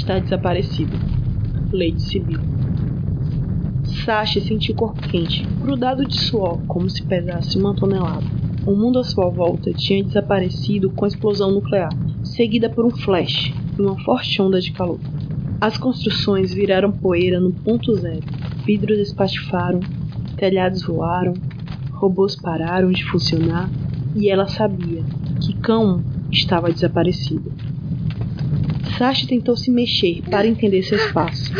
Está desaparecido. Leite civil. Sashi sentiu o corpo quente, grudado de suor, como se pesasse uma tonelada. O mundo à sua volta tinha desaparecido com a explosão nuclear, seguida por um flash e uma forte onda de calor. As construções viraram poeira no ponto zero. Vidros espatifaram, telhados voaram, robôs pararam de funcionar e ela sabia que Cão estava desaparecido. Sashi tentou se mexer para entender seu espaço.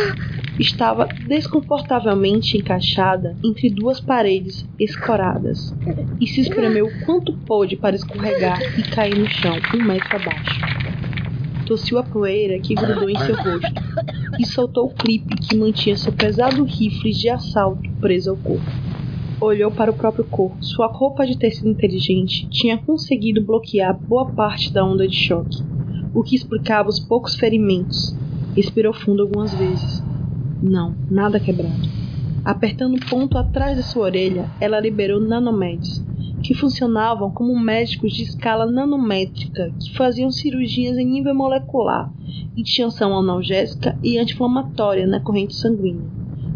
Estava desconfortavelmente encaixada entre duas paredes escoradas e se espremeu quanto pôde para escorregar e cair no chão um metro abaixo. Tossiu a poeira que grudou em seu rosto e soltou o clipe que mantinha seu pesado rifle de assalto preso ao corpo. Olhou para o próprio corpo. Sua roupa de tecido inteligente tinha conseguido bloquear boa parte da onda de choque o que explicava os poucos ferimentos. Respirou fundo algumas vezes. Não, nada quebrado. Apertando o ponto atrás de sua orelha, ela liberou nanomeds, que funcionavam como médicos de escala nanométrica que faziam cirurgias em nível molecular e tinham ação analgésica e anti-inflamatória na corrente sanguínea.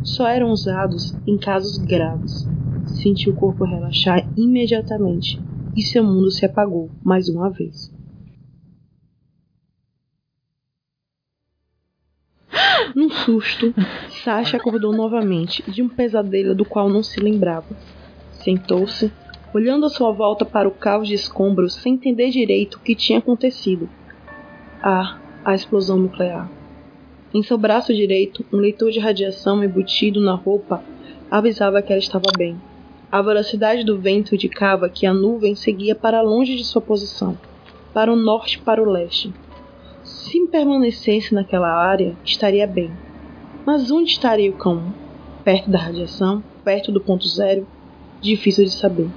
Só eram usados em casos graves. Sentiu o corpo relaxar imediatamente e seu mundo se apagou mais uma vez. Num susto, Sasha acordou novamente de um pesadelo do qual não se lembrava. Sentou-se, olhando à sua volta para o caos de escombros sem entender direito o que tinha acontecido. Ah, a explosão nuclear. Em seu braço direito, um leitor de radiação embutido na roupa avisava que ela estava bem. A velocidade do vento indicava que a nuvem seguia para longe de sua posição, para o norte e para o leste. Se permanecesse naquela área, estaria bem. Mas onde estaria o cão? Perto da radiação? Perto do ponto zero? Difícil de saber.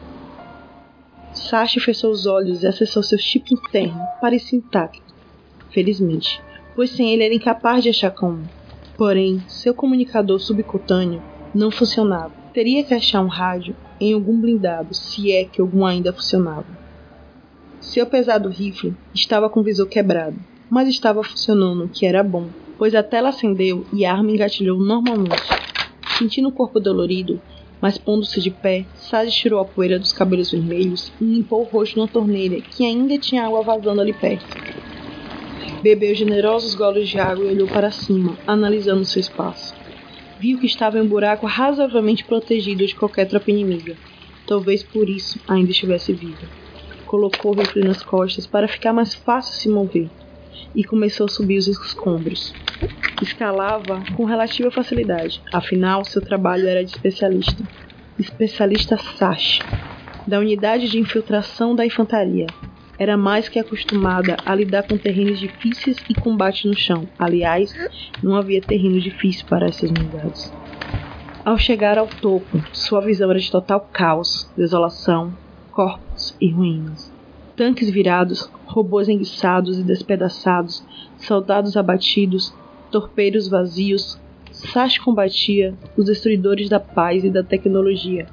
Sashi fechou os olhos e acessou seu chip interno. Parecia intacto. Felizmente, pois sem ele era incapaz de achar Cão. Porém, seu comunicador subcutâneo não funcionava. Teria que achar um rádio em algum blindado, se é que algum ainda funcionava. Seu pesado rifle estava com o visor quebrado mas estava funcionando, o que era bom, pois a tela acendeu e a arma engatilhou normalmente. Sentindo o corpo dolorido, mas pondo-se de pé, Sage tirou a poeira dos cabelos vermelhos e limpou o rosto na torneira, que ainda tinha água vazando ali perto. Bebeu generosos goles de água e olhou para cima, analisando seu espaço. Viu que estava em um buraco razoavelmente protegido de qualquer tropa inimiga. Talvez por isso ainda estivesse viva. Colocou o rifle nas costas para ficar mais fácil se mover e começou a subir os escombros. Escalava com relativa facilidade, afinal, seu trabalho era de especialista. Especialista Sash, da unidade de infiltração da infantaria. Era mais que acostumada a lidar com terrenos difíceis e combate no chão. Aliás, não havia terreno difícil para essas unidades. Ao chegar ao topo, sua visão era de total caos, desolação, corpos e ruínas tanques virados, robôs enguiçados e despedaçados, soldados abatidos, torpeiros vazios, Sash combatia os destruidores da paz e da tecnologia,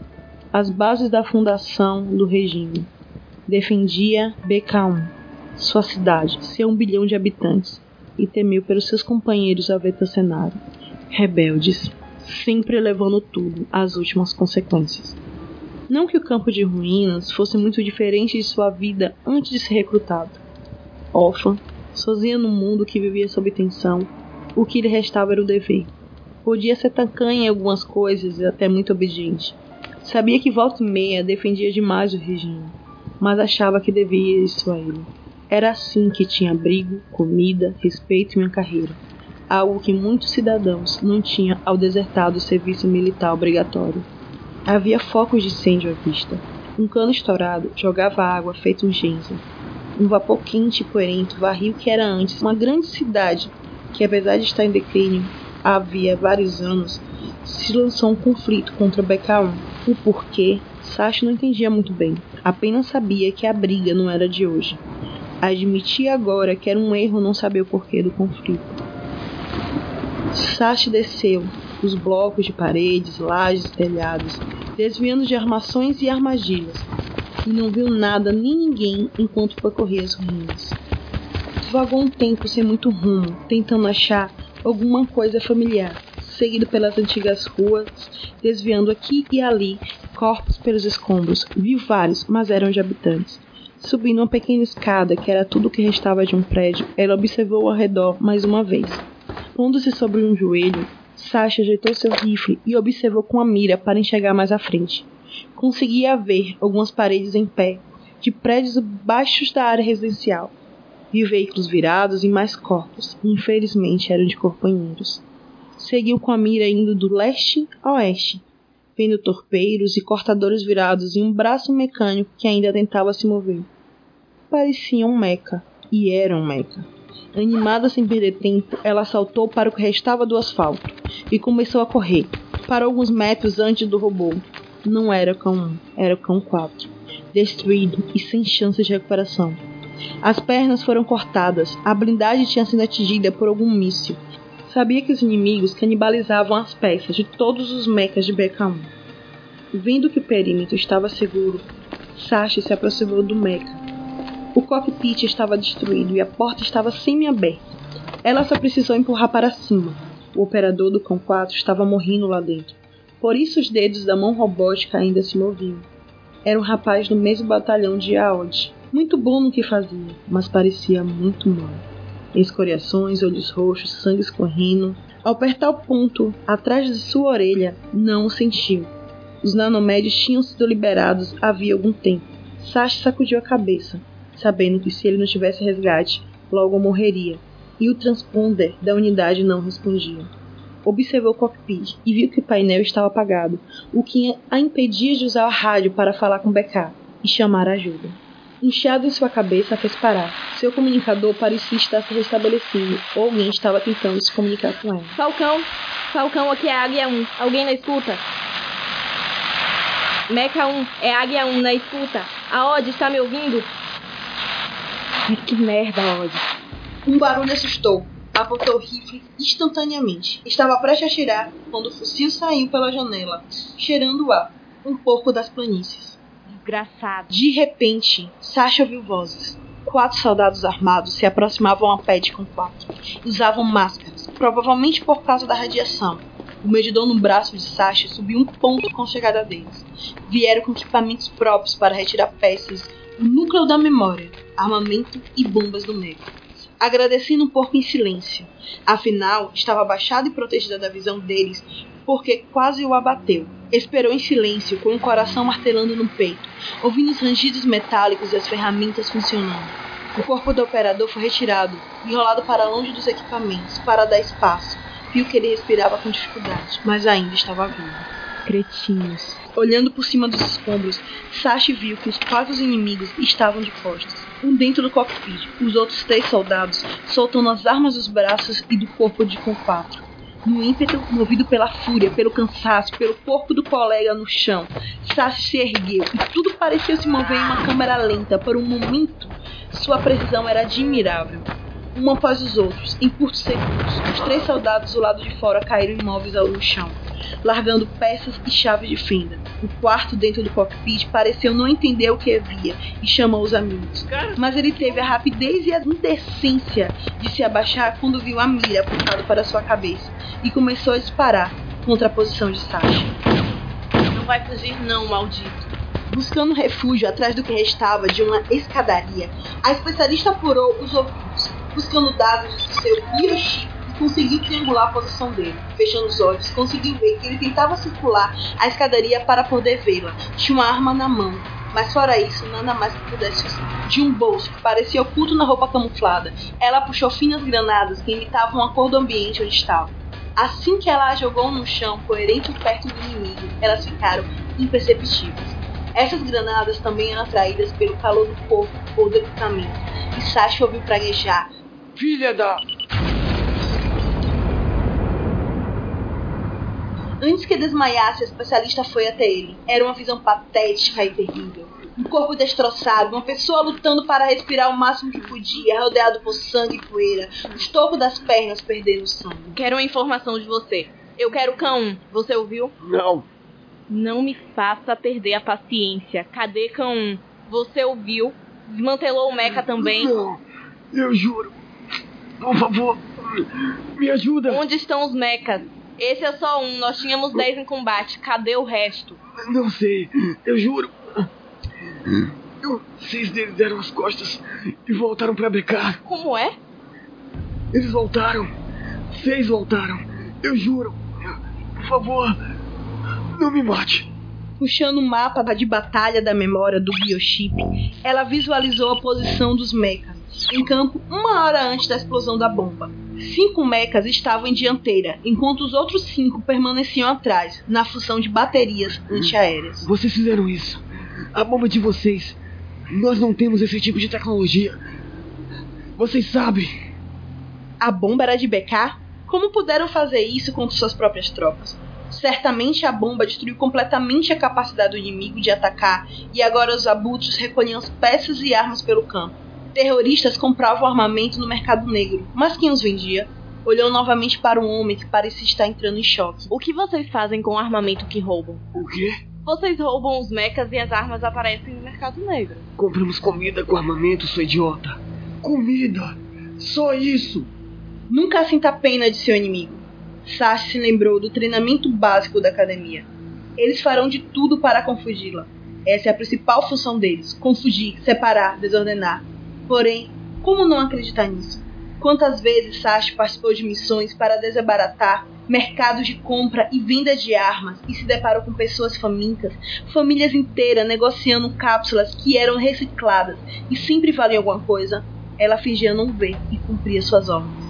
as bases da fundação do regime. Defendia BK1, sua cidade, seu um bilhão de habitantes, e temeu pelos seus companheiros cenário. Rebeldes, sempre levando tudo às últimas consequências. Não que o campo de ruínas fosse muito diferente de sua vida antes de ser recrutado. Órfã, sozinha no mundo que vivia sob tensão, o que lhe restava era o dever. Podia ser tacanha em algumas coisas e até muito obediente. Sabia que volta e meia defendia demais o regime, mas achava que devia isso a ele. Era assim que tinha abrigo, comida, respeito e uma carreira. Algo que muitos cidadãos não tinham ao desertar do serviço militar obrigatório. Havia focos de incêndio à vista. Um cano estourado jogava água feito um genza. Um vapor quente e poerento varria o que era antes uma grande cidade que, apesar de estar em declínio havia vários anos, se lançou um conflito contra BK1. O porquê, Sashi não entendia muito bem. Apenas sabia que a briga não era de hoje. Admitia agora que era um erro não saber o porquê do conflito. Sashi desceu, os blocos de paredes, lajes telhados, desviando de armações e armadilhas, e não viu nada nem ninguém enquanto percorria as ruínas. Vagou um tempo sem muito rumo, tentando achar alguma coisa familiar, seguido pelas antigas ruas, desviando aqui e ali corpos pelos escombros. Viu vários, mas eram de habitantes. Subindo uma pequena escada, que era tudo o que restava de um prédio, ela observou ao redor mais uma vez. Pondo-se sobre um joelho, Sasha ajeitou seu rifle e observou com a mira para enxergar mais à frente. Conseguia ver algumas paredes em pé, de prédios baixos da área residencial. Viu veículos virados e mais corpos, infelizmente eram de companheiros. Seguiu com a mira indo do leste a oeste, vendo torpeiros e cortadores virados e um braço mecânico que ainda tentava se mover. Parecia um meca, e era um meca. Animada sem perder tempo, ela saltou para o que restava do asfalto e começou a correr. Parou alguns metros antes do robô. Não era o cão 1, era o cão 4. Destruído e sem chances de recuperação. As pernas foram cortadas, a blindagem tinha sido atingida por algum míssil. Sabia que os inimigos canibalizavam as peças de todos os mechas de BK1. Vendo que o perímetro estava seguro, Sashi se aproximou do mecha o cockpit estava destruído e a porta estava semi-aberta. Ela só precisou empurrar para cima. O operador do cão 4 estava morrendo lá dentro. Por isso os dedos da mão robótica ainda se moviam. Era um rapaz do mesmo batalhão de Aod. Muito bom no que fazia, mas parecia muito mal. Escoriações, olhos roxos, sangue escorrendo. Ao apertar o ponto atrás de sua orelha, não o sentiu. Os nanomédios tinham sido liberados havia algum tempo. Sashi sacudiu a cabeça sabendo que se ele não tivesse resgate, logo morreria, e o transponder da unidade não respondia. Observou o cockpit e viu que o painel estava apagado, o que a impedia de usar a rádio para falar com BK e chamar ajuda. Inchado em sua cabeça, fez parar. Seu comunicador parecia estar se restabelecendo, ou alguém estava tentando se comunicar com ela. Falcão! Falcão, aqui é Águia 1. Alguém na escuta? Meca 1, é Águia 1 na escuta. A Odd está me ouvindo? Que merda, Odd. Um barulho assustou. Apontou o rifle instantaneamente. Estava prestes a atirar quando o fuzil saiu pela janela, cheirando o ar, um pouco das planícies. Desgraçado. De repente, Sasha ouviu vozes. Quatro soldados armados se aproximavam a pé de quatro. Usavam máscaras, provavelmente por causa da radiação. O medidor no braço de Sasha subiu um ponto com a chegada deles. Vieram com equipamentos próprios para retirar peças o núcleo da memória, armamento e bombas do meio. Agradecendo um pouco em silêncio. Afinal, estava abaixada e protegida da visão deles, porque quase o abateu. Esperou em silêncio, com o coração martelando no peito, ouvindo os rangidos metálicos e as ferramentas funcionando. O corpo do operador foi retirado, enrolado para longe dos equipamentos, para dar espaço. Viu que ele respirava com dificuldade, mas ainda estava vivo. Cretinos. Olhando por cima dos escombros, Sashi viu que os quatro inimigos estavam de costas. Um dentro do cockpit, os outros três soldados soltando as armas dos braços e do corpo de quatro. No ímpeto, movido pela fúria, pelo cansaço, pelo corpo do colega no chão, Sashi se ergueu e tudo pareceu se mover em uma câmera lenta. Por um momento, sua precisão era admirável. Um após os outros, em curtos segundos, os três soldados do lado de fora caíram imóveis ao chão largando peças e chave de fenda. O quarto dentro do cockpit pareceu não entender o que havia e chamou os amigos. Mas ele teve a rapidez e a indecência de se abaixar quando viu a mira apontada para sua cabeça e começou a disparar contra a posição de Sasha. Não vai fugir não, maldito. Buscando refúgio atrás do que restava de uma escadaria, a especialista apurou os ouvidos, buscando dados de seu biochip conseguiu triangular a posição dele. Fechando os olhos, conseguiu ver que ele tentava circular a escadaria para poder vê-la. Tinha uma arma na mão, mas fora isso, nada mais que pudesse usar. De um bolso que parecia oculto na roupa camuflada, ela puxou finas granadas que imitavam a cor do ambiente onde estava. Assim que ela a jogou no chão, coerente perto do inimigo, elas ficaram imperceptíveis. Essas granadas também eram atraídas pelo calor do corpo ou do equipamento, e Sasha ouviu praguejar. Filha da. Antes que desmaiasse, a especialista foi até ele. Era uma visão patética e terrível. Um corpo destroçado, uma pessoa lutando para respirar o máximo que podia, rodeado por sangue e poeira, o estofo das pernas perdendo sangue. Quero uma informação de você. Eu quero cão. Você ouviu? Não. Não me faça perder a paciência. Cadê cão? Você ouviu? Desmantelou o meca também? Não. Eu juro. Por favor, me ajuda. Onde estão os mechas? Esse é só um, nós tínhamos 10 em combate. Cadê o resto? Não sei, eu juro. Eu, seis deles deram as costas e voltaram pra BK. Como é? Eles voltaram. Seis voltaram. Eu juro. Por favor, não me mate. Puxando o mapa de batalha da memória do biochip, ela visualizou a posição dos mechas em campo uma hora antes da explosão da bomba. Cinco mechas estavam em dianteira, enquanto os outros cinco permaneciam atrás, na função de baterias antiaéreas. Vocês fizeram isso. A bomba de vocês. Nós não temos esse tipo de tecnologia. Vocês sabem. A bomba era de BK? Como puderam fazer isso contra suas próprias tropas? Certamente a bomba destruiu completamente a capacidade do inimigo de atacar e agora os abutres recolhiam as peças e armas pelo campo. Terroristas compravam armamento no mercado negro, mas quem os vendia? Olhou novamente para um homem que parecia estar entrando em choque. O que vocês fazem com o armamento que roubam? O quê? Vocês roubam os mechas e as armas aparecem no mercado negro. Compramos comida com armamento, sua idiota. Comida! Só isso! Nunca sinta pena de seu inimigo. Sashi se lembrou do treinamento básico da academia. Eles farão de tudo para confundi-la. Essa é a principal função deles: confundir, separar, desordenar. Porém, como não acreditar nisso? Quantas vezes Sashi participou de missões para desabaratar mercados de compra e venda de armas e se deparou com pessoas famintas, famílias inteiras negociando cápsulas que eram recicladas e sempre valiam alguma coisa? Ela fingia não ver e cumpria suas ordens.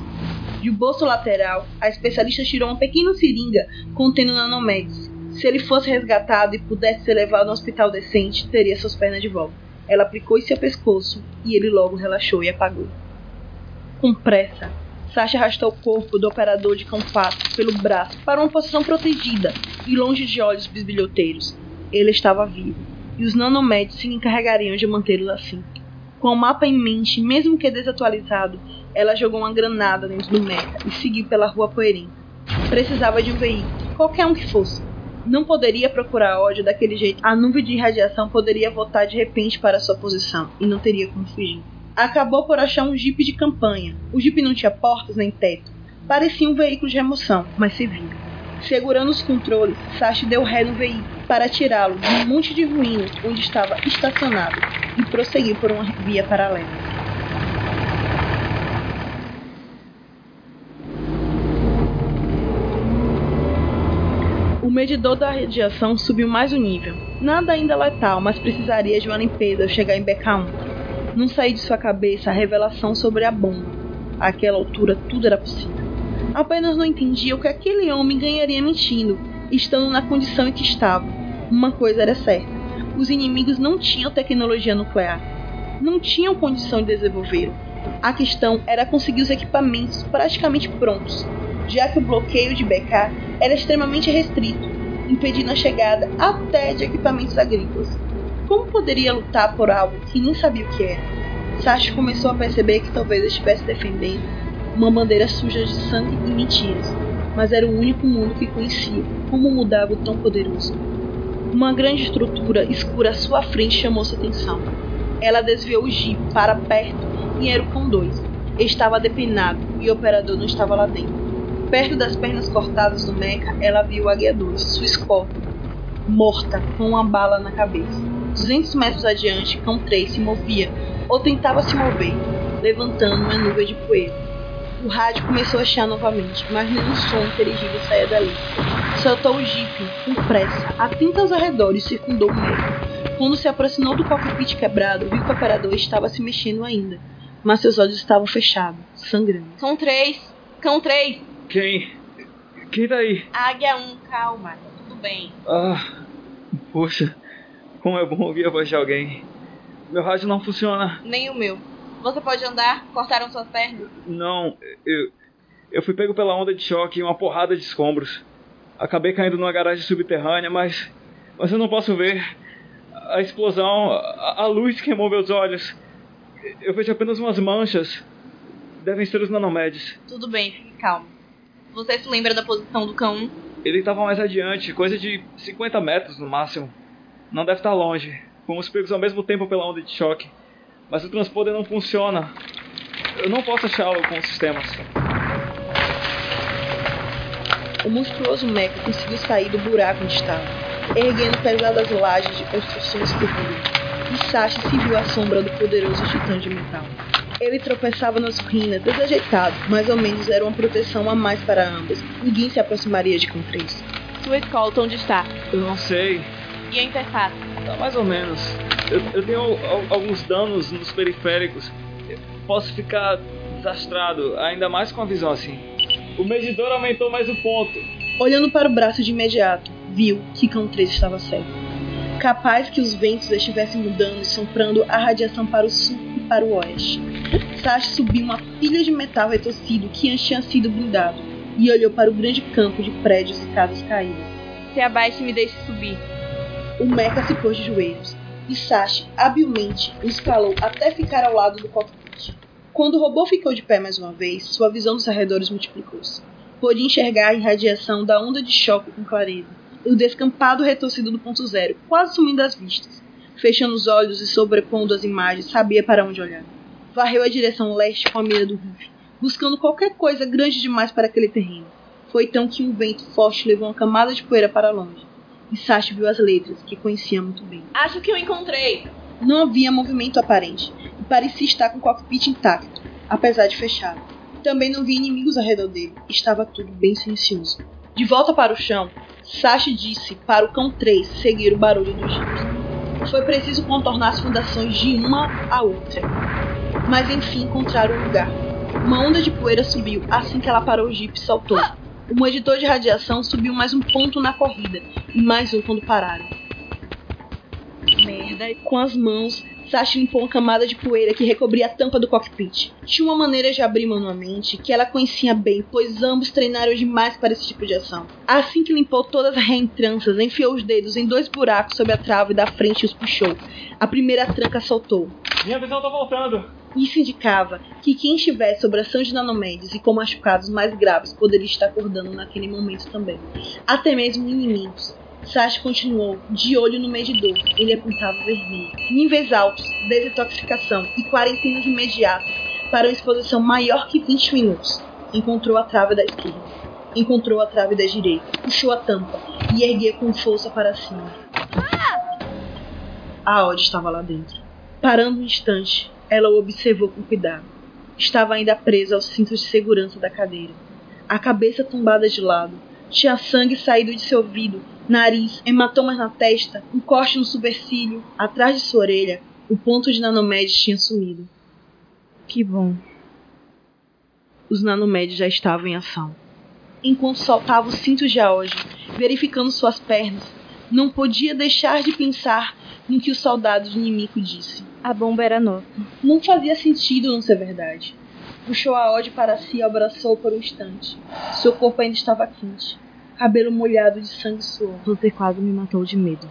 De bolso lateral, a especialista tirou uma pequena seringa contendo nanomédios. Se ele fosse resgatado e pudesse ser levado a um hospital decente, teria suas pernas de volta. Ela aplicou em seu pescoço e ele logo relaxou e apagou. Com pressa, Sasha arrastou o corpo do operador de compacto pelo braço para uma posição protegida e longe de olhos bisbilhoteiros. Ele estava vivo, e os nanomédios se encarregariam de mantê-lo assim. Com o mapa em mente, mesmo que desatualizado, ela jogou uma granada dentro do mecha e seguiu pela rua poerenta. Precisava de um veículo, qualquer um que fosse. Não poderia procurar ódio daquele jeito. A nuvem de radiação poderia voltar de repente para sua posição e não teria como fugir. Acabou por achar um jipe de campanha. O jipe não tinha portas nem teto. Parecia um veículo de remoção, mas servia. Segurando os controles, Sashi deu ré no veículo para tirá-lo de um monte de ruínas onde estava estacionado e prosseguiu por uma via paralela. Medidor da radiação subiu mais um nível. Nada ainda letal, mas precisaria de uma limpeza ao chegar em BK1. Não saía de sua cabeça a revelação sobre a bomba. Àquela altura tudo era possível. Apenas não entendia o que aquele homem ganharia mentindo, estando na condição em que estava. Uma coisa era certa: os inimigos não tinham tecnologia nuclear. Não tinham condição de desenvolvê-lo. A questão era conseguir os equipamentos praticamente prontos, já que o bloqueio de BK era extremamente restrito, impedindo a chegada até de equipamentos agrícolas. Como poderia lutar por algo que nem sabia o que era? Sashi começou a perceber que talvez estivesse defendendo uma bandeira suja de sangue e mentiras, mas era o único mundo que conhecia como mudava o tão poderoso. Uma grande estrutura escura à sua frente chamou sua atenção. Ela desviou o jeep para perto e era o Cão 2. Estava depenado e o operador não estava lá dentro. Perto das pernas cortadas do mecha, ela viu o Águia 2, sua escolta, morta, com uma bala na cabeça. 200 metros adiante, Cão 3 se movia, ou tentava se mover, levantando uma nuvem de poeira. O rádio começou a chiar novamente, mas nenhum som inteligível saía dali. Soltou o jipe, com pressa, atento aos arredores, circundou o meio. Quando se aproximou do cockpit quebrado, viu que o operador estava se mexendo ainda, mas seus olhos estavam fechados, sangrando. Cão 3. Cão 3. Quem? Quem tá aí? Águia 1, calma. Tá tudo bem. Ah, poxa, como é bom ouvir a voz de alguém. Meu rádio não funciona. Nem o meu. Você pode andar? Cortaram suas pernas? Não, eu. Eu fui pego pela onda de choque e uma porrada de escombros. Acabei caindo numa garagem subterrânea, mas. Mas eu não posso ver. A explosão, a, a luz queimou meus olhos. Eu vejo apenas umas manchas. Devem ser os nanomédios. Tudo bem, fique calmo. Você se lembra da posição do cão 1? Ele estava mais adiante, coisa de 50 metros no máximo. Não deve estar longe. Fomos pegos ao mesmo tempo pela onda de choque. Mas o transponder não funciona. Eu não posso achá-lo com os sistemas. O monstruoso mecha conseguiu sair do buraco onde estava, erguendo pesadas lajes de construções que E Sashi se viu à sombra do poderoso titã de metal. Ele tropeçava nas ruínas, desajeitado, mais ou menos era uma proteção a mais para ambos. Ninguém se aproximaria de Contrês. Sua escolta onde está? Eu não sei. E a interface? Tá mais ou menos. Eu, eu tenho al- alguns danos nos periféricos. Eu posso ficar desastrado, ainda mais com a visão assim. O medidor aumentou mais o ponto. Olhando para o braço de imediato, viu que Contrês estava cego. Capaz que os ventos estivessem mudando e soprando a radiação para o sul e para o oeste. Sashi subiu uma pilha de metal retorcido que antes tinha sido blindado e olhou para o grande campo de prédios e casas caídas. Se abaixe e me deixe subir. O mecha se pôs de joelhos e Sashi habilmente o escalou até ficar ao lado do cockpit. Quando o robô ficou de pé mais uma vez, sua visão dos arredores multiplicou-se. Pôde enxergar a irradiação da onda de choque com clareza e o descampado retorcido do ponto zero, quase sumindo das vistas. Fechando os olhos e sobrepondo as imagens, sabia para onde olhar. Varreu a direção leste com a mira do rifle, buscando qualquer coisa grande demais para aquele terreno. Foi então que um vento forte levou uma camada de poeira para longe. E Sashi viu as letras, que conhecia muito bem. Acho que eu encontrei. Não havia movimento aparente, e parecia estar com o cockpit intacto, apesar de fechado. Também não via inimigos ao redor dele, estava tudo bem silencioso. De volta para o chão, Sashi disse para o cão 3 seguir o barulho do jeep. Foi preciso contornar as fundações de uma a outra, mas enfim encontraram o lugar. Uma onda de poeira subiu assim que ela parou o jeep e saltou. O meditor de radiação subiu mais um ponto na corrida, e mais um quando pararam. Merda. Com as mãos, Sashi limpou uma camada de poeira que recobria a tampa do cockpit. Tinha uma maneira de abrir manualmente que ela conhecia bem, pois ambos treinaram demais para esse tipo de ação. Assim que limpou todas as reentranças, enfiou os dedos em dois buracos sob a trave da frente e os puxou. A primeira tranca soltou. Minha visão tá voltando. Isso indicava que quem estivesse sob ação de nanomédios e com machucados mais graves poderia estar acordando naquele momento também. Até mesmo inimigos. Sashi continuou, de olho no medidor. Ele apontava vermelho. Níveis altos, desintoxicação e quarentenas imediatas para uma exposição maior que 20 minutos. Encontrou a trave da esquerda. Encontrou a trave da direita. Puxou a tampa e ergueu com força para cima. A Odd estava lá dentro. Parando um instante, ela o observou com cuidado. Estava ainda presa aos cintos de segurança da cadeira. A cabeça tombada de lado. Tinha sangue saído de seu ouvido, nariz, hematomas na testa, um corte no supercílio. Atrás de sua orelha, o ponto de nanomédios tinha sumido. Que bom. Os nanomédios já estavam em ação. Enquanto soltava os cintos de Aoji, verificando suas pernas, não podia deixar de pensar no que o soldado do inimigo disse. A bomba era nossa. Não fazia sentido não ser verdade. Puxou a Odd para si e abraçou por um instante. Seu corpo ainda estava quente, cabelo molhado de sangue e suor. Você quase me matou de medo.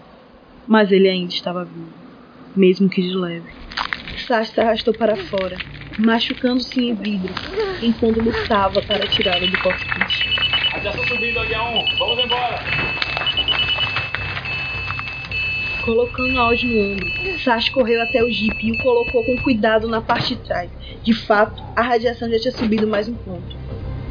Mas ele ainda estava vivo, mesmo que de leve. Sash se arrastou para fora, machucando-se em vidro, enquanto lutava para tirá-lo do cockpit. Radiação subindo, H1. Vamos embora. Colocando Odd no ombro, Sash correu até o jeep e o colocou com cuidado na parte de trás. De fato, a radiação já tinha subido mais um ponto.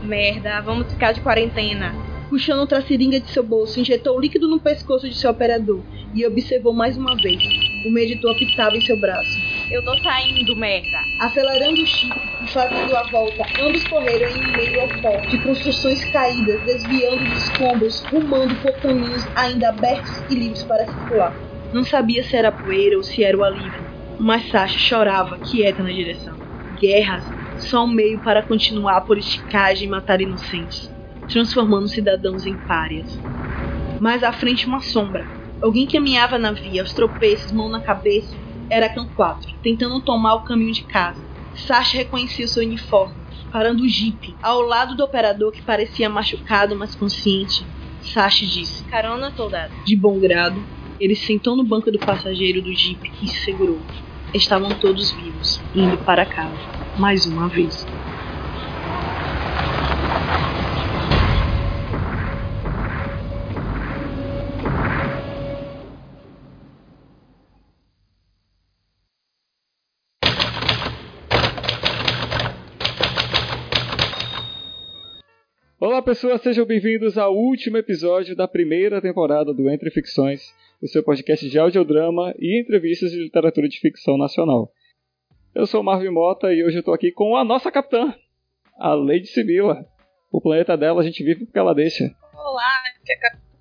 Merda, vamos ficar de quarentena. Puxando outra seringa de seu bolso, injetou o líquido no pescoço de seu operador e observou mais uma vez. O meditor apitava em seu braço. Eu tô saindo, merda. Acelerando o chip e fazendo a volta, ambos correram em meio ao pó de construções caídas, desviando de escombros, rumando por caminhos ainda abertos e livres para circular. Não sabia se era poeira ou se era o alívio, mas Sasha chorava, quieta na direção. Guerras, só um meio para continuar a politicagem e matar inocentes, transformando cidadãos em párias. Mais à frente, uma sombra. Alguém caminhava na via, aos tropeços, mão na cabeça. Era Can 4, tentando tomar o caminho de casa. Sasha reconhecia seu uniforme, parando o jipe, ao lado do operador que parecia machucado, mas consciente. Sasha disse, Carona, soldado. de bom grado, ele sentou no banco do passageiro do jipe e se segurou. Estavam todos vivos, indo para casa, mais uma vez. Olá, pessoas, sejam bem-vindos ao último episódio da primeira temporada do Entre Ficções, o seu podcast de audiodrama e entrevistas de literatura de ficção nacional. Eu sou o Marvin Mota e hoje eu estou aqui com a nossa capitã, a Lady Sibila. O planeta dela a gente vive porque ela deixa. Olá, aqui é Capitã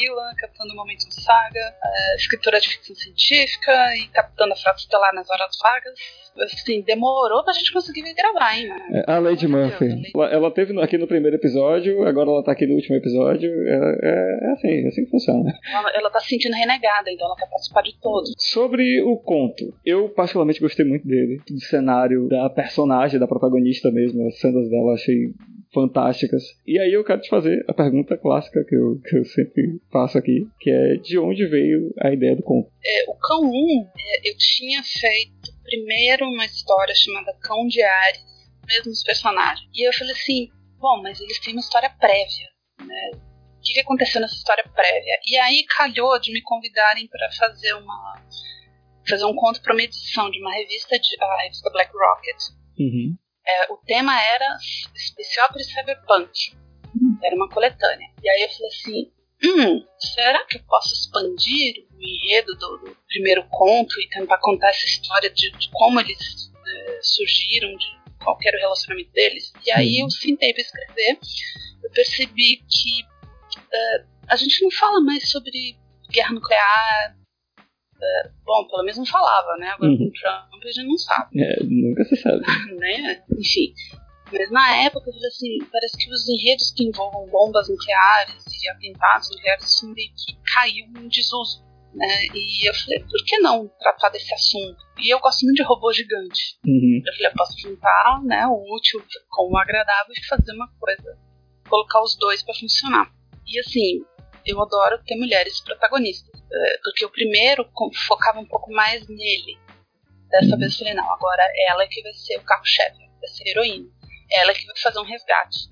Sibila, capitã do Momento Saga, é, escritora de ficção científica e capitã da Frota Estelar nas horas vagas. Assim, demorou pra gente conseguir gravar, hein? É, a Lady Murphy. Ela, ela teve aqui no primeiro episódio, agora ela tá aqui no último episódio. É, é, é assim, é assim que funciona. Ela, ela tá se sentindo renegada, então ela quer participar de todos. Sobre o conto, eu particularmente gostei muito dele. Do cenário, da personagem, da protagonista mesmo. As cenas dela achei fantásticas. E aí eu quero te fazer a pergunta clássica que eu, que eu sempre faço aqui, que é de onde veio a ideia do conto? É, o Cão 1, é, eu tinha feito primeiro uma história chamada Cão de Ares, mesmos personagens. E eu falei assim, bom, mas eles têm uma história prévia, né? O que, que aconteceu nessa história prévia? E aí calhou de me convidarem para fazer uma fazer um conto para uma edição de uma revista, de, a revista Black Rocket. Uhum. É, o tema era Especial Cyberpunk. Era uma coletânea. E aí eu falei assim: hum, será que eu posso expandir o enredo do, do primeiro conto e tentar contar essa história de, de como eles é, surgiram, de qual era o relacionamento deles? E aí eu sentei para escrever. Eu percebi que é, a gente não fala mais sobre guerra nuclear, é, bom, pelo menos não falava, né? Agora Uhum. com o Trump a gente não sabe, É, nunca se sabe. né? Enfim. Mas na época eu falei assim, parece que os enredos que envolvam bombas nucleares e atentados nucleares assim, meio que caiu em desuso. Né? E eu falei, por que não tratar desse assunto? E eu gosto muito de robô gigante. Uhum. Eu falei, eu posso juntar né, o útil com o agradável e fazer uma coisa. Colocar os dois para funcionar. E assim, eu adoro ter mulheres protagonistas. Porque o primeiro focava um pouco mais nele. Dessa vez eu falei, não, agora ela é que vai ser o carro-chefe, vai ser a heroína. Ela é que vai fazer um resgate.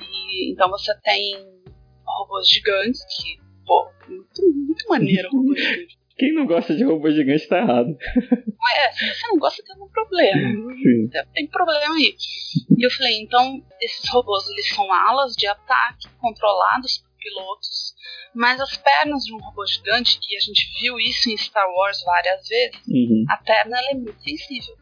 E então você tem robôs gigantes que, pô, muito, muito maneiro robô gigante. Quem não gosta de robô gigante tá errado. Mas é, se você não gosta, tem algum problema. Sim. tem problema aí. E eu falei, então, esses robôs, eles são alas de ataque controlados pilotos, mas as pernas de um robô gigante, e a gente viu isso em Star Wars várias vezes, Uhum. a perna é muito sensível.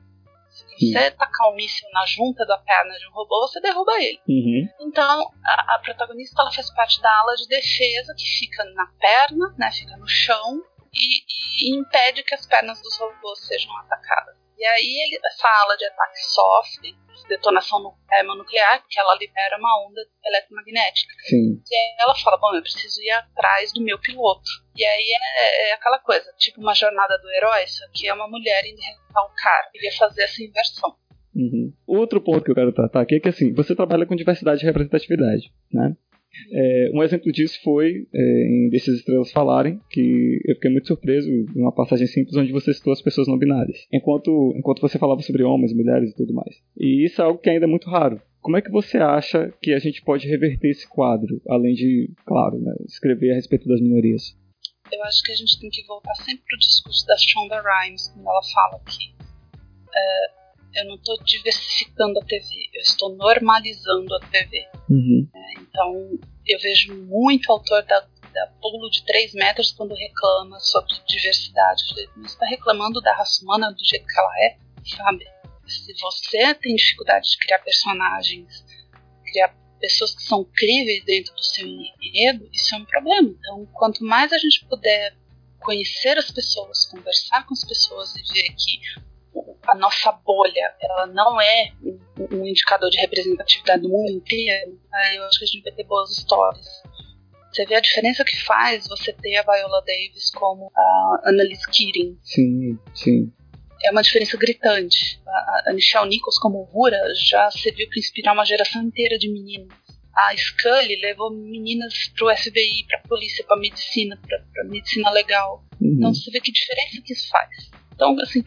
Se você tacar um míssil na junta da perna de um robô, você derruba ele. Uhum. Então, a, a protagonista ela faz parte da ala de defesa que fica na perna, né, fica no chão e, e impede que as pernas dos robôs sejam atacadas. E aí ele- essa ala de ataque sofre detonação nu- termonuclear, porque ela libera uma onda eletromagnética. Sim. E aí ela fala, bom, eu preciso ir atrás do meu piloto. E aí é, é aquela coisa, tipo uma jornada do herói, só que é uma mulher indo resgatar um cara. Queria fazer essa inversão. Uhum. Outro ponto que eu quero tratar aqui é que assim, você trabalha com diversidade e representatividade, né? É, um exemplo disso foi é, em Desses Estrelas Falarem, que eu fiquei muito surpreso em uma passagem simples onde você citou as pessoas não binárias, enquanto, enquanto você falava sobre homens, mulheres e tudo mais. E isso é algo que ainda é muito raro. Como é que você acha que a gente pode reverter esse quadro, além de, claro, né, escrever a respeito das minorias? eu acho que a gente tem que voltar sempre pro discurso da Shonda Rhimes, quando ela fala que é, eu não estou diversificando a TV, eu estou normalizando a TV. Uhum. Então, eu vejo muito autor da, da pulo de 3 metros quando reclama sobre diversidade. Eu falei, mas está reclamando da raça humana do jeito que ela é, sabe? Se você tem dificuldade de criar personagens, criar pessoas que são críveis dentro do seu enredo, isso é um problema. Então, quanto mais a gente puder conhecer as pessoas, conversar com as pessoas e ver que a nossa bolha ela não é um, indicador de representatividade do mundo inteiro, aí eu acho que a gente vai ter boas histórias. Você vê a diferença que faz você ter a Viola Davis como a Annalise Keating. Sim, sim. É uma diferença gritante. A, a Nichelle Nichols como Rura já serviu para inspirar uma geração inteira de meninas. A Scully levou meninas pro FBI, pra polícia, pra medicina, pra, pra medicina legal. Uhum. Então você vê que diferença que isso faz. Então, assim,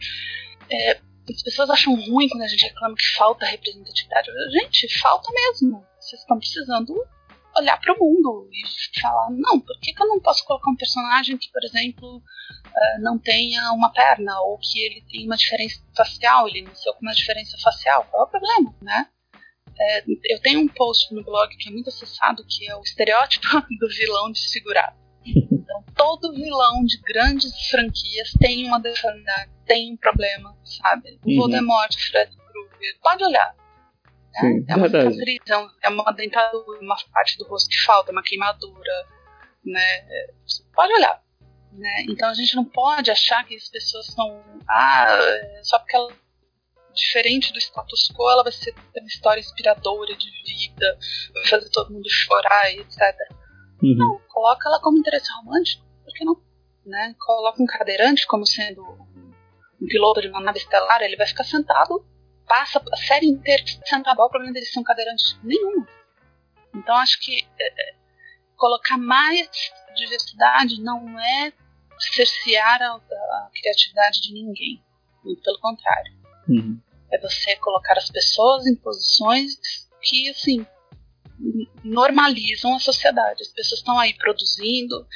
é, as pessoas acham ruim quando a gente reclama que falta representatividade. Gente, falta mesmo. Vocês estão precisando olhar para o mundo e falar: não, por que, que eu não posso colocar um personagem que, por exemplo, eh, não tenha uma perna ou que ele tem uma diferença facial, ele nasceu com uma diferença facial? Qual é o problema, né? É, eu tenho um post no blog que é muito acessado, que é o estereótipo do vilão desfigurado. Todo vilão de grandes franquias tem uma deformidade, tem um problema, sabe? Uhum. Voldemort, Fred Krueger, pode olhar. né? Sim, é uma verdade. cicatriz, é é uma dentadura, uma parte do rosto que falta, uma queimadura, né? Pode olhar. Né? Então a gente não pode achar que as pessoas são. Ah, é só porque ela diferente do status quo, ela vai ser uma história inspiradora de vida, vai fazer todo mundo chorar e etc. Uhum. Não, coloca ela como interesse romântico, por que não? Né? Coloca um cadeirante como sendo um, piloto de uma nave estelar, ele vai ficar sentado, passa a série inteira sentado, qual o problema dele ser um cadeirante? Nenhum. Então acho que é, é, colocar mais diversidade não é cercear a, a criatividade de ninguém. Muito pelo contrário. Uhum. É você colocar as pessoas em posições que, assim, normalizam a sociedade. As pessoas estão aí produzindo,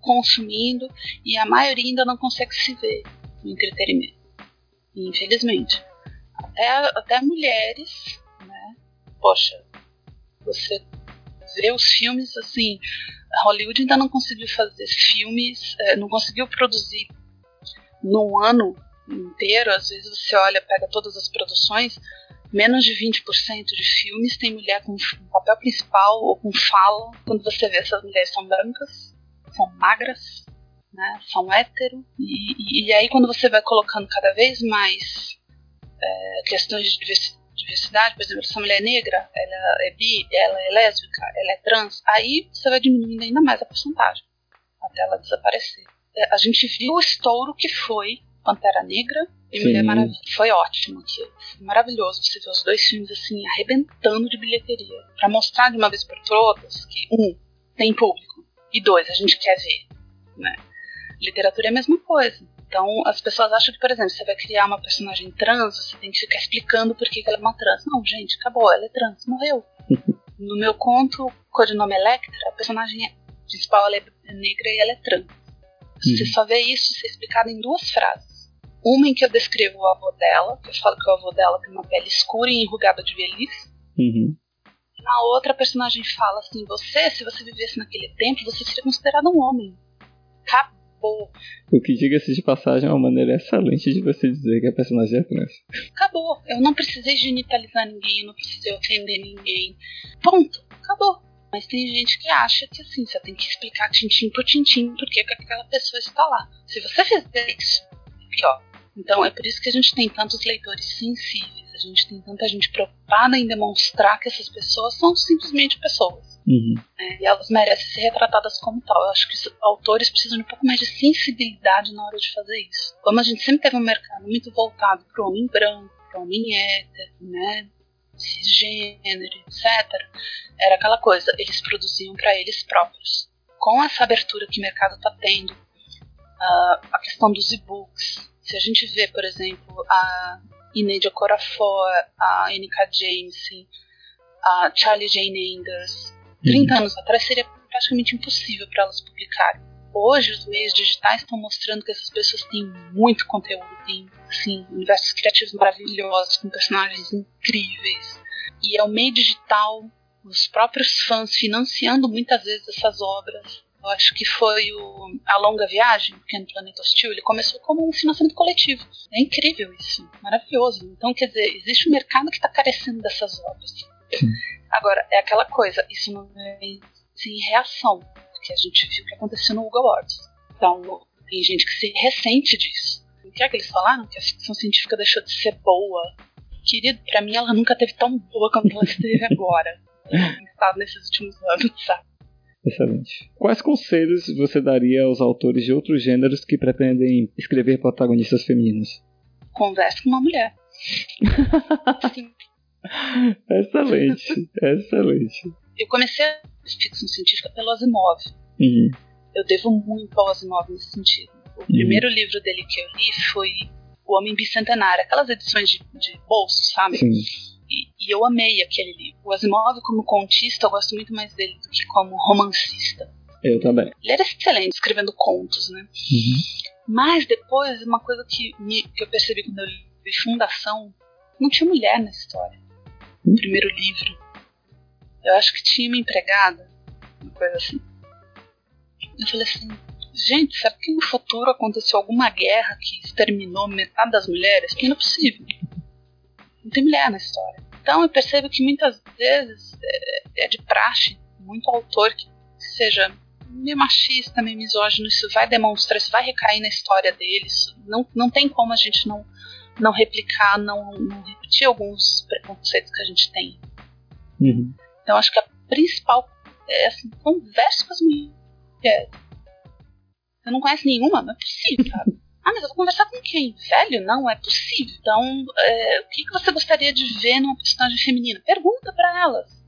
consumindo, e a maioria ainda não consegue se ver no entretenimento. Infelizmente. Até, até mulheres, né? Poxa, você vê os filmes assim. Hollywood ainda não conseguiu fazer filmes, eh, não conseguiu produzir num ano inteiro, às vezes você olha, pega todas as produções, menos de 20% de filmes tem mulher com papel principal ou com fala. Quando você vê essas mulheres são brancas, são magras, né, são hétero. E, e- aí quando você vai colocando cada vez mais é, questões de diversi- diversidade, por exemplo, essa mulher é negra, ela é bi, ela é lésbica, ela é trans, aí você vai diminuindo ainda mais a porcentagem, até ela desaparecer. É, A gente viu o estouro que foi Pantera Negra e Sim. Mulher Maravilha. Foi ótimo aquilo. Foi maravilhoso você ver os dois filmes assim, arrebentando de bilheteria. Pra mostrar de uma vez por todas que, um, tem público. E dois, a gente quer ver. Né? Literatura é a mesma coisa. Então, as pessoas acham que, por exemplo, você vai criar uma personagem trans, você tem que ficar explicando por que que ela é uma trans. Não, gente, acabou, ela é trans, morreu. No meu conto, codinome Electra, a personagem é- principal é negra e ela é trans. Você Uhum. só vê isso ser explicado em duas frases. Uma em que eu descrevo o avô dela, que eu falo que o avô dela tem uma pele escura e enrugada de velhice. Uhum. Na outra, a personagem fala assim: Você, se você vivesse naquele tempo, você seria considerado um homem. Acabou. O que diga-se de passagem é uma maneira excelente de você dizer que a personagem é trans. Acabou. Eu não precisei genitalizar ninguém, eu não precisei ofender ninguém. Ponto. Acabou. Mas tem gente que acha que assim, você tem que explicar tintim por tintim por que que aquela pessoa está lá. Se você fizer isso, é pior. Então é por isso que a gente tem tantos leitores sensíveis, a gente tem tanta gente preocupada em demonstrar que essas pessoas são simplesmente pessoas. Uhum. né, e elas merecem ser retratadas como tal. Eu acho que os autores precisam de um pouco mais de sensibilidade na hora de fazer isso. Como a gente sempre teve um mercado muito voltado para o homem branco, para o homem hétero, né, cisgênero, etc., era aquela coisa, eles produziam para eles próprios. Com essa abertura que o mercado está tendo, ah, a questão dos e-books, se a gente vê, por exemplo, a Inedia Corafor, a N.K. Jameson, a Charlie Jane Anders, 30 anos atrás seria praticamente impossível para elas publicarem. Hoje, os meios digitais estão mostrando que essas pessoas têm muito conteúdo, têm assim, universos criativos maravilhosos, com personagens incríveis. E é o meio digital, os próprios fãs financiando muitas vezes essas obras. Eu acho que foi o A Longa Viagem, Pequeno Planeta Hostil, ele começou como um financiamento coletivo. É incrível isso, maravilhoso. Então, quer dizer, existe um mercado que está carecendo dessas obras. Agora, é aquela coisa, isso não é sem reação, porque a gente viu o que aconteceu no Google Awards. Então, tem gente que se ressente disso. O que é que eles falaram? Que a ficção científica deixou de ser boa. Querido, pra mim ela nunca teve tão boa quanto ela esteve agora. Estado nesses últimos anos, sabe? Excelente. Quais conselhos você daria aos autores de outros gêneros que pretendem escrever protagonistas femininas? Converse com uma mulher. Sim. Excelente, excelente. Eu comecei a ficção científica pelo Asimov. Uhum. Eu devo muito ao Asimov nesse sentido. O primeiro livro dele que eu li foi O Homem Bicentenário, aquelas edições de, de bolso, sabe? Sim. E, e eu amei aquele livro. O Asimov, como contista, eu gosto muito mais dele do que como romancista. Eu também. Ele era excelente escrevendo contos, né? Uhum. Mas depois, uma coisa que, me- que eu percebi quando eu li Fundação, não tinha mulher na história. no primeiro livro. Eu acho que tinha uma empregada, uma coisa assim. Eu falei assim, gente, será que no futuro aconteceu alguma guerra que exterminou metade das mulheres? Porque não é possível. Não tem mulher na história. Então eu percebo que muitas vezes é, é de praxe, muito autor que seja meio machista, meio misógino, isso vai demonstrar, isso vai recair na história deles. Não, não tem como a gente não, não replicar, não, não repetir alguns preconceitos que a gente tem. Uhum. Então acho que a principal é assim, converse com as mulheres. Você não conhece nenhuma? Não é possível, sabe? Ah, mas eu vou conversar com quem? Velho? Não, é possível. Então, é, o que, que você gostaria de ver numa personagem feminina? Pergunta para elas.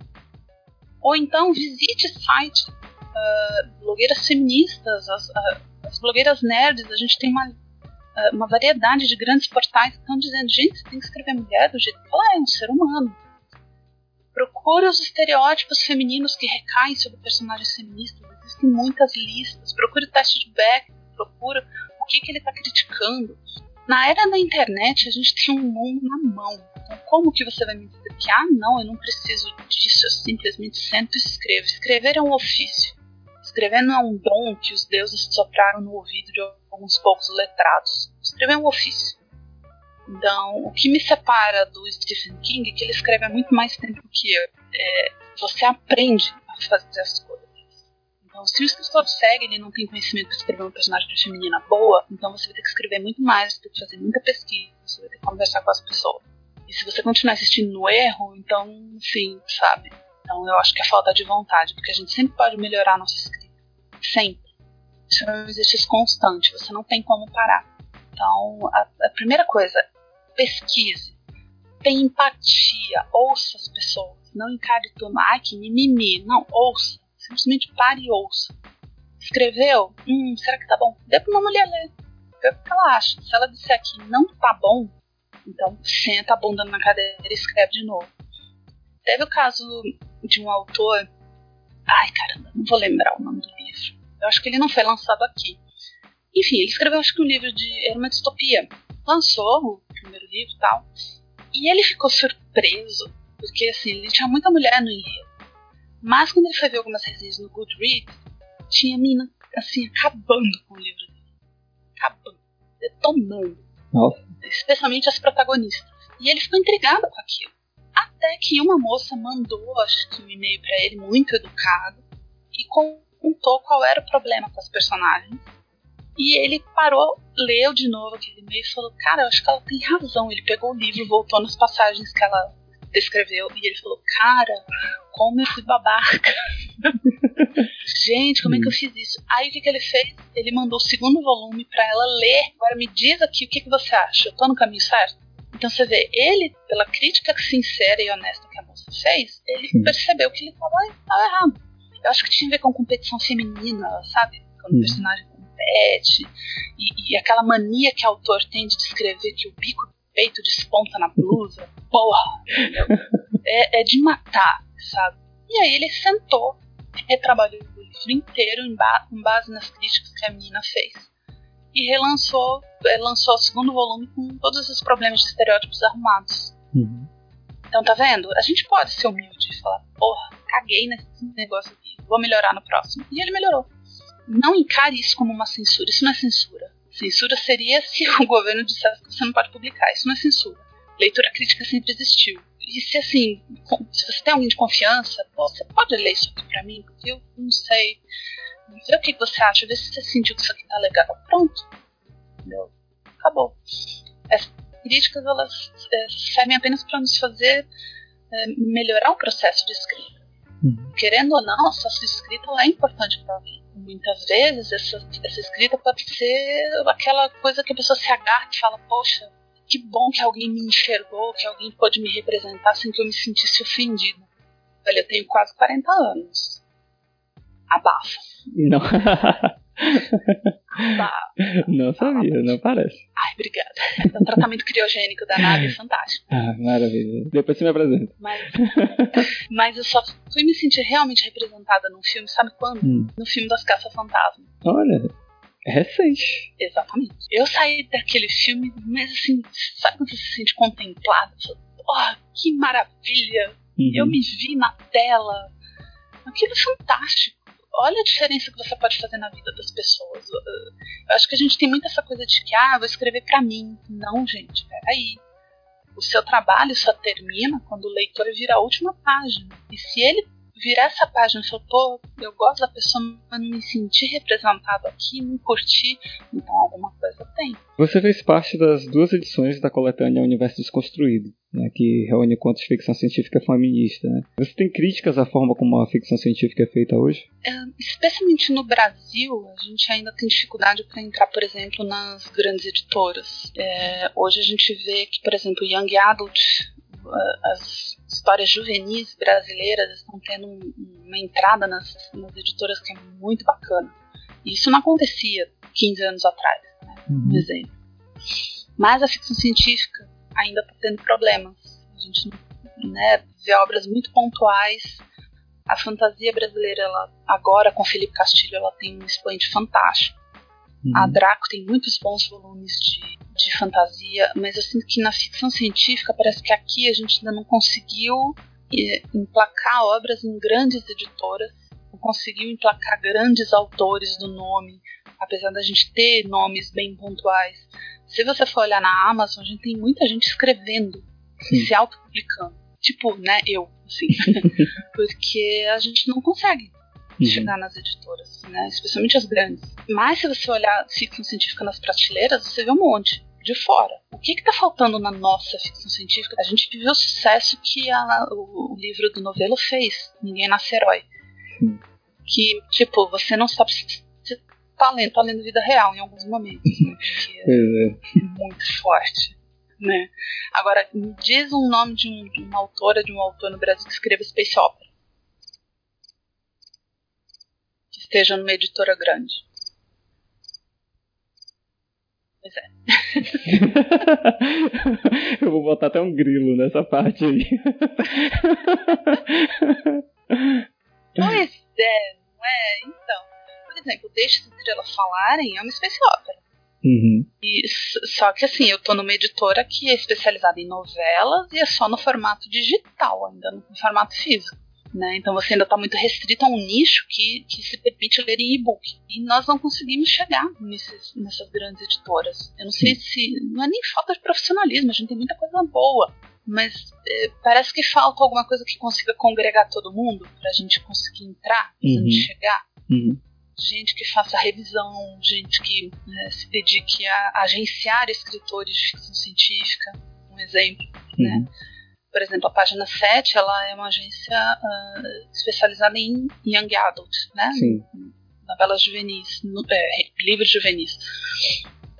Ou então visite sites, uh, blogueiras feministas, as, uh, as, blogueiras nerds. A gente tem uma, uh, uma variedade de grandes portais que estão dizendo: gente, você tem que escrever mulher do jeito que ela é, um ser humano. Procure os estereótipos femininos que recaem sobre personagens feministas. Existem muitas listas. Procure o teste de Beck. Procura que, que ele está criticando. Na era da internet, a gente tem um mundo na mão. Então, como que você vai me dizer que, ah, não, eu não preciso disso, eu simplesmente sento e escrevo? Escrever é um ofício. Escrever não é um dom que os deuses sopraram no ouvido de alguns poucos letrados. Escrever é um ofício. Então, o que me separa do Stephen King é que ele escreve há muito mais tempo que eu. É, você aprende a fazer as coisas. Então, se o escritor segue, ele não tem conhecimento para escrever uma personagem feminina boa, então você vai ter que escrever muito mais, você vai ter que fazer muita pesquisa, você vai ter que conversar com as pessoas. E se você continuar assistindo no erro, então, sim, sabe? Então eu acho que é falta de vontade, porque a gente sempre pode melhorar a nossa escrita. Sempre. Isso é um exercício constante, você não tem como parar. Então, a, a primeira coisa, pesquise. Tenha empatia, ouça as pessoas. Não encare tudo, ai que mimimi. Não, ouça. Simplesmente pare e ouça. Escreveu? Hum, será que tá bom? Dê pra uma mulher ler. Vê o que ela acha. Se ela disser que não tá bom, então senta a bunda na cadeira e escreve de novo. Teve o caso de um autor. Ai caramba, não vou lembrar o nome do livro. Eu acho que ele não foi lançado aqui. Enfim, ele escreveu acho que um livro de. Era uma distopia. Lançou o primeiro livro e tal. E ele ficou surpreso, porque assim, ele tinha muita mulher no enredo. Mas quando ele foi ver algumas resenhas no Goodreads, tinha mina assim, acabando com o livro dele. Acabando. Detonando. Nossa. Especialmente as protagonistas. E ele ficou intrigado com aquilo. Até que uma moça mandou, acho que um e-mail para ele, muito educado, e contou qual era o problema com as personagens. E ele parou, leu de novo aquele e-mail e falou: Cara, eu acho que ela tem razão. Ele pegou o livro, voltou nas passagens que ela descreveu, e ele falou: Cara, como eu fui babaca. Gente, como é que eu fiz isso? Aí o que, que ele fez? Ele mandou o segundo volume para ela ler. Agora me diz aqui o que, que você acha. Eu tô no caminho certo? Então você vê, ele, pela crítica sincera e honesta que a moça fez, ele Sim. percebeu que ele estava errado. Eu acho que tinha a ver com competição feminina, sabe? Quando o personagem compete. E, e aquela mania que o autor tem de descrever que o bico peito desponta na blusa. Porra! é, é de matar, sabe? E aí ele sentou, retrabalhou o livro inteiro em ba- com base nas críticas que a menina fez. E relançou, eh, lançou o segundo volume com todos esses problemas de estereótipos arrumados. Uhum. Então, tá vendo? A gente pode ser humilde e falar, porra, caguei nesse negócio aqui, vou melhorar no próximo. E ele melhorou. Não encare isso como uma censura, isso não é censura. Censura seria se o governo dissesse que você não pode publicar, isso não é censura. Leitura crítica sempre existiu. E se assim, se você tem alguém de confiança, você pode ler isso aqui pra mim, porque eu não sei. Vê o que você acha, vê se você sentiu que isso aqui tá legal. Pronto. Entendeu? Acabou. As críticas, elas é, servem apenas para nos fazer é, melhorar o processo de escrita. Uhum. Querendo ou não, essa sua escrita é importante para alguém. Muitas vezes, essa, essa escrita pode ser aquela coisa que a pessoa se agarra e fala: Poxa, que bom que alguém me enxergou, que alguém pôde me representar sem que eu me sentisse ofendida. Olha, eu tenho quase 40 anos. Abafa. Não. Abafa. não sabia, não parece. Ai, obrigada. O tratamento criogênico da nave é fantástico. Ah, maravilha. Depois você me apresenta. Mas, mas eu só fui me sentir realmente representada num filme, sabe quando? Hum. No filme das Caça-Fantasmas. Olha, é recente. Exatamente. Eu saí daquele filme, mas assim, sabe quando você se sente contemplado? Fala, oh, que maravilha! Uhum. Eu me vi na tela. Aquilo é fantástico. Olha a diferença que você pode fazer na vida das pessoas. Acho que a gente tem muito essa coisa de que, ah, vou escrever para mim. Não, gente, peraí. O seu trabalho só termina quando o leitor vira a última página. E se ele virar essa página e falar, pô, eu gosto da pessoa, mas não me senti representado aqui, não curti, então alguma coisa tem. Você fez parte das duas edições da coletânea Universo Desconstruído, né, que reúne contos de ficção científica feminista. Né? Você tem críticas à forma como a ficção científica é feita hoje? É, especialmente no Brasil, a gente ainda tem dificuldade para entrar, por exemplo, nas grandes editoras. É, hoje a gente vê que, por exemplo, Young Adult as histórias juvenis brasileiras estão tendo uma entrada nas, nas editoras que é muito bacana. E isso não acontecia 15 anos atrás, né, Uhum. por exemplo. Mas a ficção científica ainda está tendo problemas. A gente né, vê obras muito pontuais. A fantasia brasileira, ela, agora com Felipe Castilho, ela tem um expoente fantástico. Uhum. A Draco tem muitos bons volumes de, de fantasia, mas eu sinto que na ficção científica parece que aqui a gente ainda não conseguiu eh, emplacar obras em grandes editoras, não conseguiu emplacar grandes autores do nome, apesar da gente ter nomes bem pontuais. Se você for olhar na Amazon, a gente tem muita gente escrevendo, Sim. se autopublicando. Tipo, né, eu, assim. Porque a gente não consegue Uhum. chegar nas editoras, né? Especialmente as grandes. Mas se você olhar ficção científica nas prateleiras, você vê um monte de fora. O que está faltando na nossa ficção científica? A gente viu o sucesso que a- o, o livro do novelo fez, Ninguém Nasce Herói. Sim. Que, tipo, você não sabe se você tá lendo, tá lendo vida real em alguns momentos, né? Porque é é. muito forte. Né? Agora, me diz um nome de, um, de uma autora, de um autor no Brasil que escreva Space Opera. Que esteja numa editora grande. Pois é. Eu vou botar até um grilo nessa parte aí. Pois é, não é? Então, por exemplo, Deixe as Estrelas Falarem é uma Space Opera. Uhum. E, só que assim, eu tô numa editora que é especializada em novelas e é só no formato digital, ainda no formato físico. Né? Então você ainda está muito restrito a um nicho que, que se permite ler em e-book. E nós não conseguimos chegar nesses, nessas grandes editoras. Eu não sei se. Não é nem falta de profissionalismo, a gente tem muita coisa boa. Mas eh, parece que falta alguma coisa que consiga congregar todo mundo pra gente conseguir entrar, pra Uhum. gente chegar Uhum. gente que faça revisão, gente que né, se dedique a agenciar escritores de ficção científica, um exemplo. Né? Por exemplo, a página 7 ela é uma agência ah, especializada em young adult, né? Sim. novelas juvenis, no- é, livros juvenis.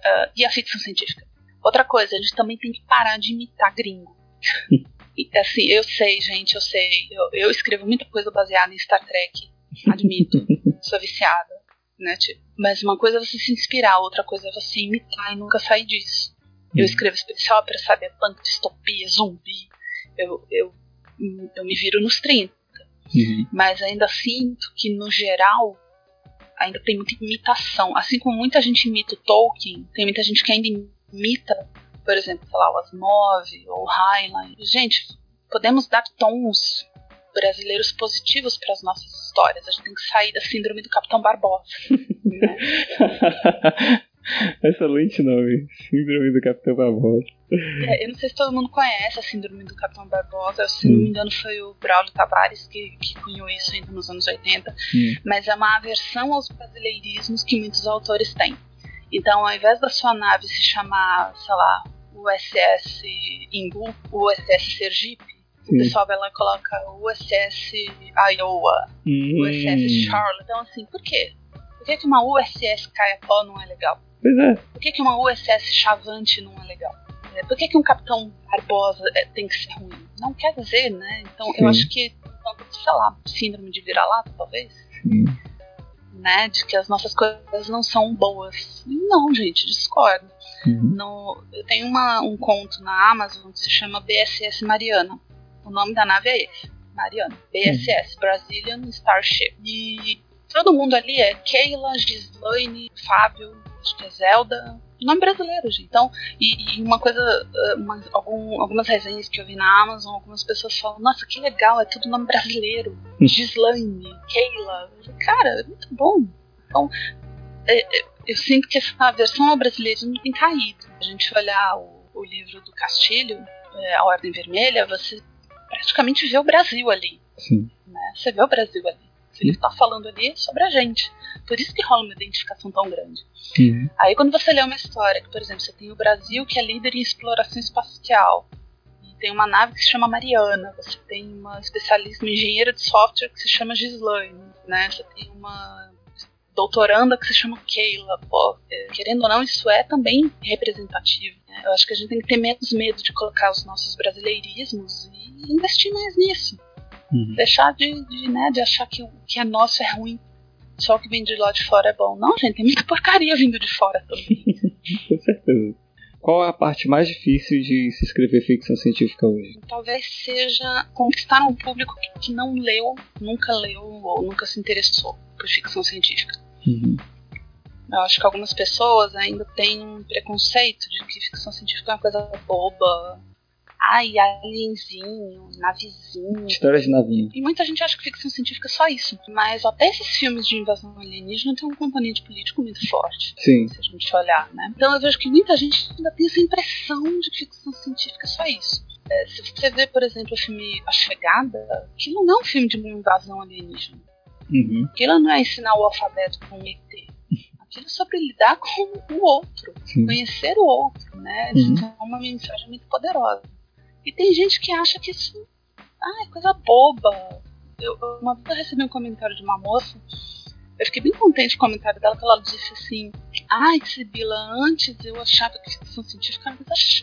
Ah, e a ficção científica. Outra coisa, a gente também tem que parar de imitar gringo. E, assim, eu sei, gente, eu sei. Eu, eu escrevo muita coisa baseada em Star Trek, admito. sou viciada, né? Tipo, mas uma coisa é você se inspirar, outra coisa é você imitar e nunca sair disso. Eu escrevo space opera, sabe? É punk, distopia, zumbi. Eu, eu, eu me viro nos 30 Uhum. mas ainda sinto que no geral ainda tem muita imitação. Assim como muita gente imita o Tolkien, tem muita gente que ainda imita, por exemplo, sei lá, o Asimov ou o Heinlein. Gente, podemos dar tons brasileiros positivos para as nossas histórias. A gente tem que sair da síndrome do Capitão Barbosa. né? Excelente nome. Síndrome do Capitão Barbosa. É, eu não sei se todo mundo conhece a síndrome do Capitão Barbosa. Se não me engano, foi o Braulio Tavares que, que cunhou isso ainda nos anos 80. Hum. Mas é uma aversão aos brasileirismos que muitos autores têm. Então, ao invés da sua nave se chamar, sei lá, USS Imbu, USS Sergipe, o pessoal vai lá e coloca USS Iowa, Hum. USS Charlotte. Então, assim, por quê? Por que, que uma USS Caiapó não é legal? Pois é. Por que, que uma USS Chavante não é legal? É, Por que, que um Capitão Barbosa é, tem que ser ruim? Não quer dizer, né? Então Sim. eu acho que, sei lá, síndrome de vira-lata, talvez, Sim. né? De que as nossas coisas não são boas. Não, gente, discordo. Uhum. No, eu tenho uma, um conto na Amazon que se chama BSS Mariana. O nome da nave é esse, Mariana. BSS, Brazilian Starship. E todo mundo ali é Keila, Gislaine, Fábio, Acho que é Zelda. Nome brasileiro, gente. Então, e, e uma coisa, uh, uma, algum, algumas resenhas que eu vi na Amazon, algumas pessoas falam, nossa, que legal, é tudo nome brasileiro. Gislaine, Keila. Cara, é muito bom. Então, é, é, eu sinto que essa versão ao brasileiro não tem caído. A gente olhar o, o livro do Castilho, é, A Ordem Vermelha, você praticamente vê o Brasil ali. Sim. Né? Você vê o Brasil ali. Ele está falando ali sobre a gente. Por isso que rola uma identificação tão grande. Uhum. Aí quando você lê uma história que, por exemplo, você tem o Brasil que é líder em exploração espacial. E tem uma nave que se chama Mariana. Você tem uma especialista, uma engenheira de software que se chama Gislaine. Né? Você tem uma doutoranda que se chama Keila. Pô, é, querendo ou não, isso é também representativo. Né? Eu acho que a gente tem que ter menos medo de colocar os nossos brasileirismos e investir mais nisso. Uhum. Deixar de, de, né, de achar que o que é nosso é ruim. Só o que vem de lá de fora é bom. Não, gente, tem muita porcaria vindo de fora também. Com certeza. Qual é a parte mais difícil de se escrever ficção científica hoje? Talvez seja conquistar um público que, não leu, nunca leu ou nunca se interessou por ficção científica. Uhum. Eu acho que algumas pessoas ainda têm um preconceito de que ficção científica é uma coisa boba. Ai, alienzinho, navezinho. História de navinha. E muita gente acha que ficção científica é só isso. Mas até esses filmes de invasão alienígena tem um componente político muito forte. Sim. Se a gente olhar, né? Então eu vejo que muita gente ainda tem essa impressão de que ficção científica é só isso. É, se você vê, por exemplo, o filme A Chegada, aquilo não é um filme de uma invasão alienígena. Uhum. Aquilo não é ensinar o alfabeto com um ET. Aquilo é sobre lidar com o outro, Sim. conhecer o outro, né? Uhum. Isso é uma mensagem muito poderosa. E tem gente que acha que isso ah, é coisa boba. Eu, uma vez eu recebi um comentário de uma moça, eu fiquei bem contente com o comentário dela, que ela disse assim: Ai, Sibila, antes eu achava que ficção científica era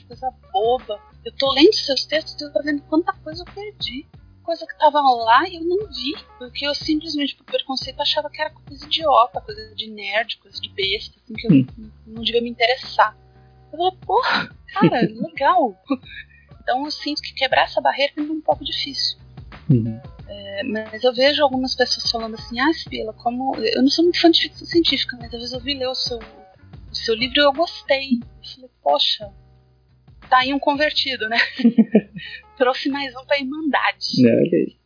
coisa, boba. Eu tô lendo seus textos e eu tô vendo quanta coisa eu perdi. Coisa que tava lá e eu não vi. Porque eu simplesmente, por preconceito, achava que era coisa idiota, coisa de nerd, coisa de besta, assim, que eu Hum. não devia me interessar. Eu falei, porra, cara, legal. Então eu sinto que quebrar essa barreira é um pouco difícil. Uhum. É, mas eu vejo algumas pessoas falando assim, ah, Sibila, como. Eu não sou muito fã de ficção científica, mas eu resolvi ler o seu, o seu livro e eu gostei. Eu falei, poxa, tá aí um convertido, né? Trouxe mais um pra Irmandade. Olha aí.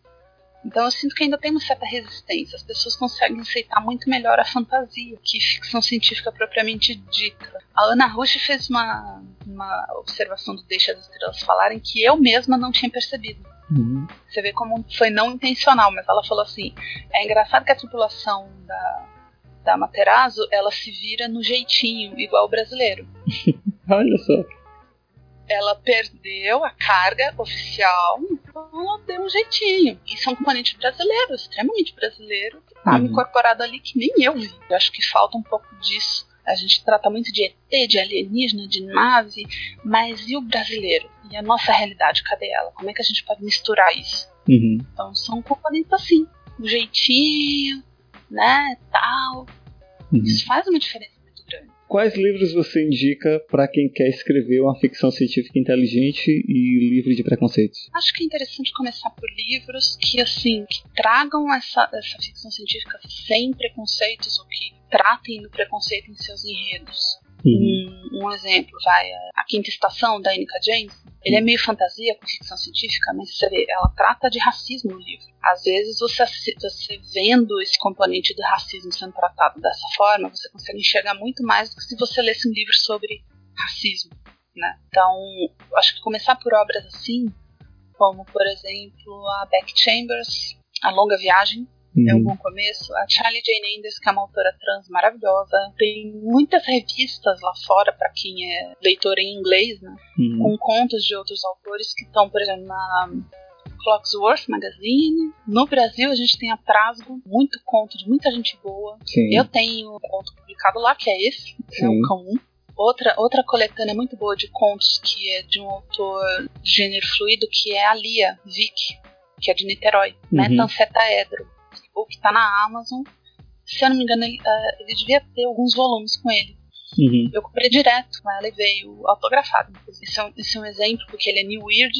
Então eu sinto que ainda tem uma certa resistência. As pessoas conseguem aceitar muito melhor a fantasia que ficção científica propriamente dita. A Ana Rush fez uma, uma observação do Deixa as Estrelas Falarem que eu mesma não tinha percebido. Uhum. Você vê como foi não intencional, mas ela falou assim: é engraçado que a tripulação da, da Materazo ela se vira no jeitinho, igual o brasileiro. Olha só. Ela perdeu a carga oficial, então ela deu um jeitinho. Isso é um componente brasileiro, extremamente brasileiro, que tá Uhum. incorporado ali que nem eu vi. Eu acho que falta um pouco disso. A gente trata muito de ET, de alienígena, de nave, mas e o brasileiro? E a nossa realidade, cadê ela? Como é que a gente pode misturar isso? Uhum. Então são componentes assim, o jeitinho, né, tal. Uhum. Isso faz uma diferença. Quais livros você indica para quem quer escrever uma ficção científica inteligente e livre de preconceitos? Acho que é interessante começar por livros que assim, que tragam essa, essa ficção científica sem preconceitos ou que tratem do preconceito em seus enredos. Uhum. Um, um exemplo, vai, a Quinta Estação da Annika James. Ele é meio fantasia com ficção científica, mas você vê, ela trata de racismo no livro. Às vezes você, você vendo esse componente do racismo sendo tratado dessa forma, você consegue enxergar muito mais do que se você lesse um livro sobre racismo. Né? Então, acho que começar por obras assim, como por exemplo a Beck Chambers, A Longa Viagem, é um Uhum. bom começo. A Charlie Jane Anders, que é uma autora trans maravilhosa. Tem muitas revistas lá fora para quem é leitor em inglês, né? Uhum. Com contos de outros autores que estão, por exemplo, na Clocksworth Magazine. No Brasil a gente tem a Trasgo, muito conto de muita gente boa. Sim. Eu tenho um conto publicado lá, que é esse, é Sim. o Cão 1. Outra, outra coletânea muito boa de contos que é de um autor de gênero fluido, que é a Lia Vick, que é de Niterói, Uhum. O que está na Amazon. Se eu não me engano, ele, ah, ele devia ter alguns volumes com ele. Uhum. Eu comprei direto, mas ele veio autografado. Isso é, um, isso é um exemplo, porque ele é New Weird,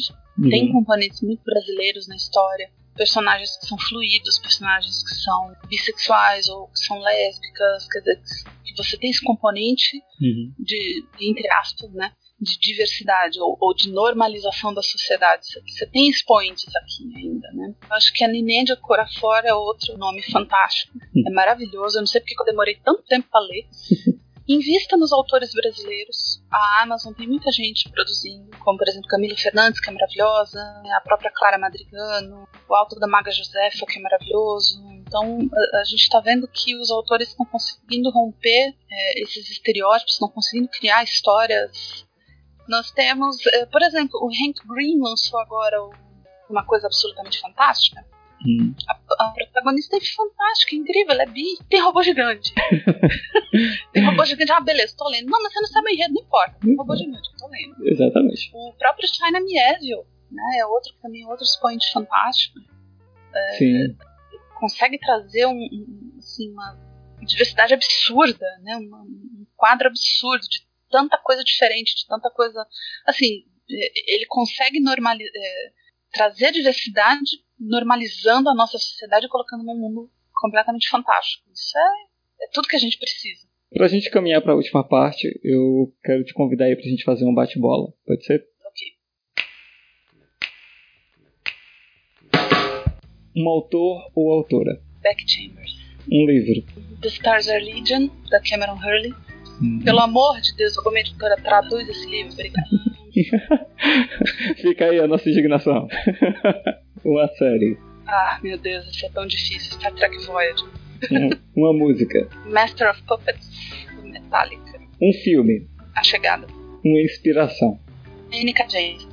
tem Uhum. componentes muito brasileiros na história. personagens que são fluidos, personagens que são bissexuais ou que são lésbicas, quer dizer, que você tem esse componente Uhum. de, entre aspas, né, de diversidade ou, ou de normalização da sociedade. Você, tem expoentes aqui ainda, né? Eu acho que a Ninédia Corafor é outro nome fantástico. É maravilhoso. Eu não sei porque que eu demorei tanto tempo para ler. Invista nos autores brasileiros. A Amazon tem muita gente produzindo, como por exemplo Camila Fernandes, que é maravilhosa, a própria Clara Madrigano, o autor da Maga Josefa, que é maravilhoso. Então a, a gente está vendo que os autores estão conseguindo romper é, esses estereótipos, estão conseguindo criar histórias. Nós temos, é, por exemplo, o Hank Green lançou agora uma coisa absolutamente fantástica. Hum. A, a protagonista é fantástica, incrível, ela é bi. Tem robô gigante. tem robô gigante. Ah, beleza, tô lendo. Não, mas você não sabe o enredo, não importa. Tem robô gigante, eu tô lendo. Exatamente. O próprio China Mieville, né? É outro que também é outro expoente fantástico. Sim. Consegue trazer um, um- assim, uma diversidade absurda, né? uma- um quadro absurdo de tanta coisa diferente, de tanta coisa. Assim, eh, ele consegue eh, trazer a diversidade, normalizando a nossa sociedade e colocando num mundo completamente fantástico. Isso é, é tudo que a gente precisa. Pra gente caminhar pra última parte, eu quero te convidar aí pra gente fazer um bate-bola. Pode ser? Ok. Um autor ou autora? Beck Chambers. Um livro. The Stars Are Legion, da Cameron Hurley. Hum. Pelo amor de Deus, alguma editora traduz esse livro, obrigada. Fica aí a nossa indignação. Uma série. Ah, meu Deus, isso é tão difícil. Star Trek Voyager. Um- uma música. Master of Puppets, Metallica. Um filme. A Chegada. Uma inspiração. N.K. James.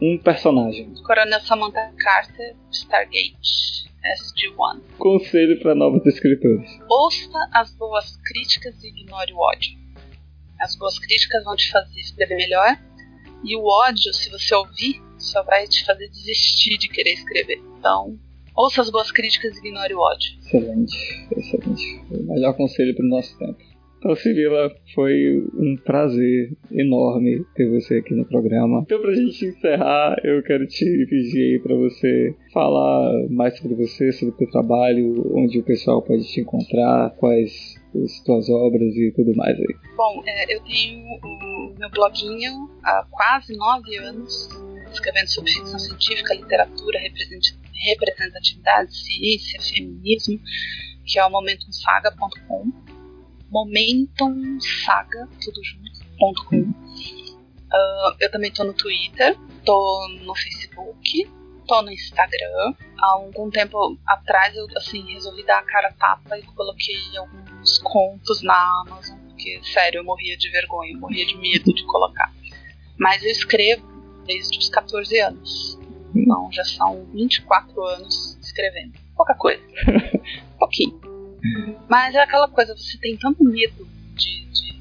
Um personagem. Coronel Samantha Carter, Stargate. SG-1. Conselho para novos escritores. Ouça as boas críticas e ignore o ódio. As boas críticas vão te fazer escrever melhor. E o ódio, se você ouvir, só vai te fazer desistir de querer escrever. Então, ouça as boas críticas e ignore o ódio. Excelente, excelente. O melhor conselho para o nosso tempo. Então, Cirila, foi um prazer enorme ter você aqui no programa. Então, pra gente encerrar, eu quero te pedir aí pra você falar mais sobre você, sobre o teu trabalho, onde o pessoal pode te encontrar, quais as tuas obras e tudo mais aí. Bom, é, eu tenho o meu bloguinho há quase nove anos, escrevendo sobre ficção científica, literatura, represent- representatividade, ciência, feminismo, que é o momentumsaga.com. Momentumsaga, tudo junto, ponto .com. Ah, eu também tô no Twitter, tô no Facebook, tô no Instagram. Há algum tempo atrás eu assim resolvi dar a cara tapa e coloquei alguns contos na Amazon, porque sério, eu morria de vergonha, eu morria de medo de colocar. Mas eu escrevo desde os 14 anos. Então já são 24 anos escrevendo. Pouca coisa. Pouquinho. Mas é aquela coisa, você tem tanto medo de, de,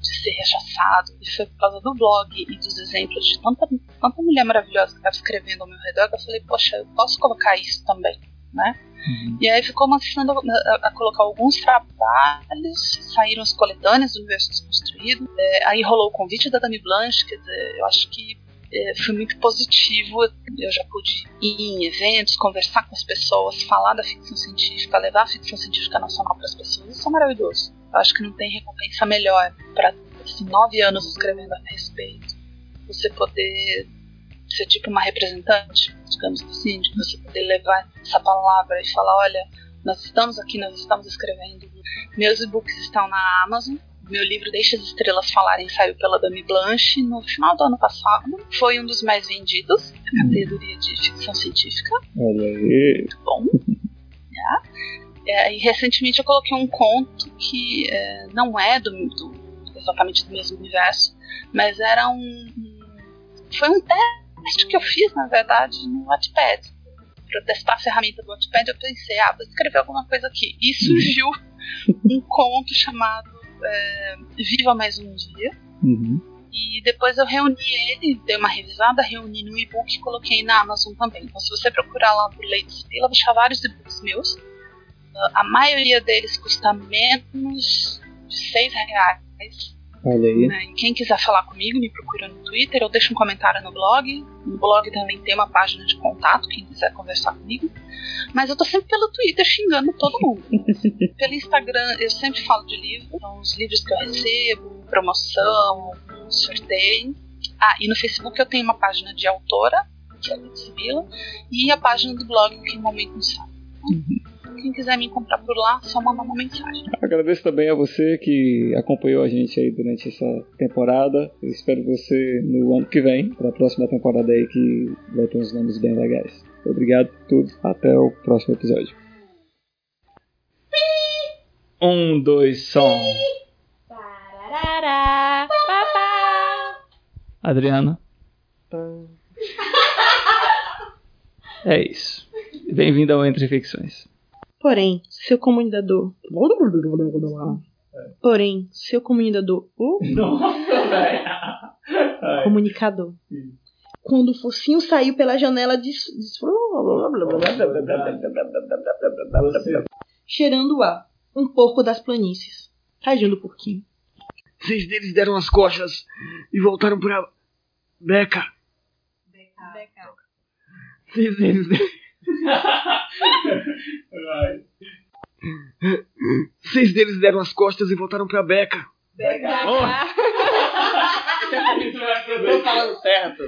de ser rechaçado. E foi por causa do blog e dos exemplos de tanta, tanta mulher maravilhosa que estava escrevendo ao meu redor que eu falei, poxa, eu posso colocar isso também, né? E aí ficou começando a, a colocar alguns trabalhos, saíram as coletâneas do Universo Desconstruído, é, aí rolou o convite da Dami Blanche, quer dizer, eu acho que é, foi muito positivo. Eu já pude ir em eventos, conversar com as pessoas, falar da ficção científica, levar a ficção científica nacional para as pessoas. Isso é maravilhoso. Eu acho que não tem recompensa melhor para assim, nove anos escrevendo a respeito. Você poder ser tipo uma representante, digamos assim, de você poder levar essa palavra e falar, olha, nós estamos aqui, nós estamos escrevendo. Meus e-books estão na Amazon. Meu livro Deixa as Estrelas Falarem saiu pela Dami Blanche no final do ano passado. Foi um dos mais vendidos na categoria de ficção científica. Olha aí. Muito bom. É, e recentemente eu coloquei um conto que é, não é do, do- exatamente do mesmo universo, mas era um, um- Foi um teste que eu fiz, na verdade, no Wattpad. Para testar a ferramenta do Wattpad, eu pensei, ah, vou escrever alguma coisa aqui. E surgiu um conto chamado é, Viva Mais Um Dia. Uhum. E depois eu reuni ele, dei uma revisada, reuni no e-book e coloquei na Amazon também. Então se você procurar lá por Lady Spila, vou achar vários e-books meus. Uh, A maioria deles custa menos de 6 reais. Olha aí. Né? E quem quiser falar comigo, me procura no Twitter ou deixa um comentário no blog. No blog também tem uma página de contato, quem quiser conversar comigo. Mas eu tô sempre pelo Twitter xingando todo mundo. pelo Instagram eu sempre falo de livros, então, os livros que eu recebo, promoção, sorteio. Ah, e no Facebook eu tenho uma página de autora, que é a Sibila, e a página do blog, que é Momento no Sábado. Quem quiser me encontrar por lá, só mandar uma mensagem. Agradeço também a você que acompanhou a gente aí durante essa temporada. Eu espero você no ano que vem, para a próxima temporada aí que vai ter uns nomes bem legais. Obrigado por tudo. Até o próximo episódio. Um, dois, som. Adriana. É isso. Bem-vindo ao Entre Ficções. Porém, seu comunicador. Porém, seu comunicador. Uh, Nossa, velho. comunicador. Quando o focinho saiu pela janela de. Cheirando o ar. Um porco das planícies. Tadinho do porquinho. Seis deles deram as costas e voltaram pra Beca. Seis deles. Seis deles deram as costas e voltaram pra Beca. Tô falando certo.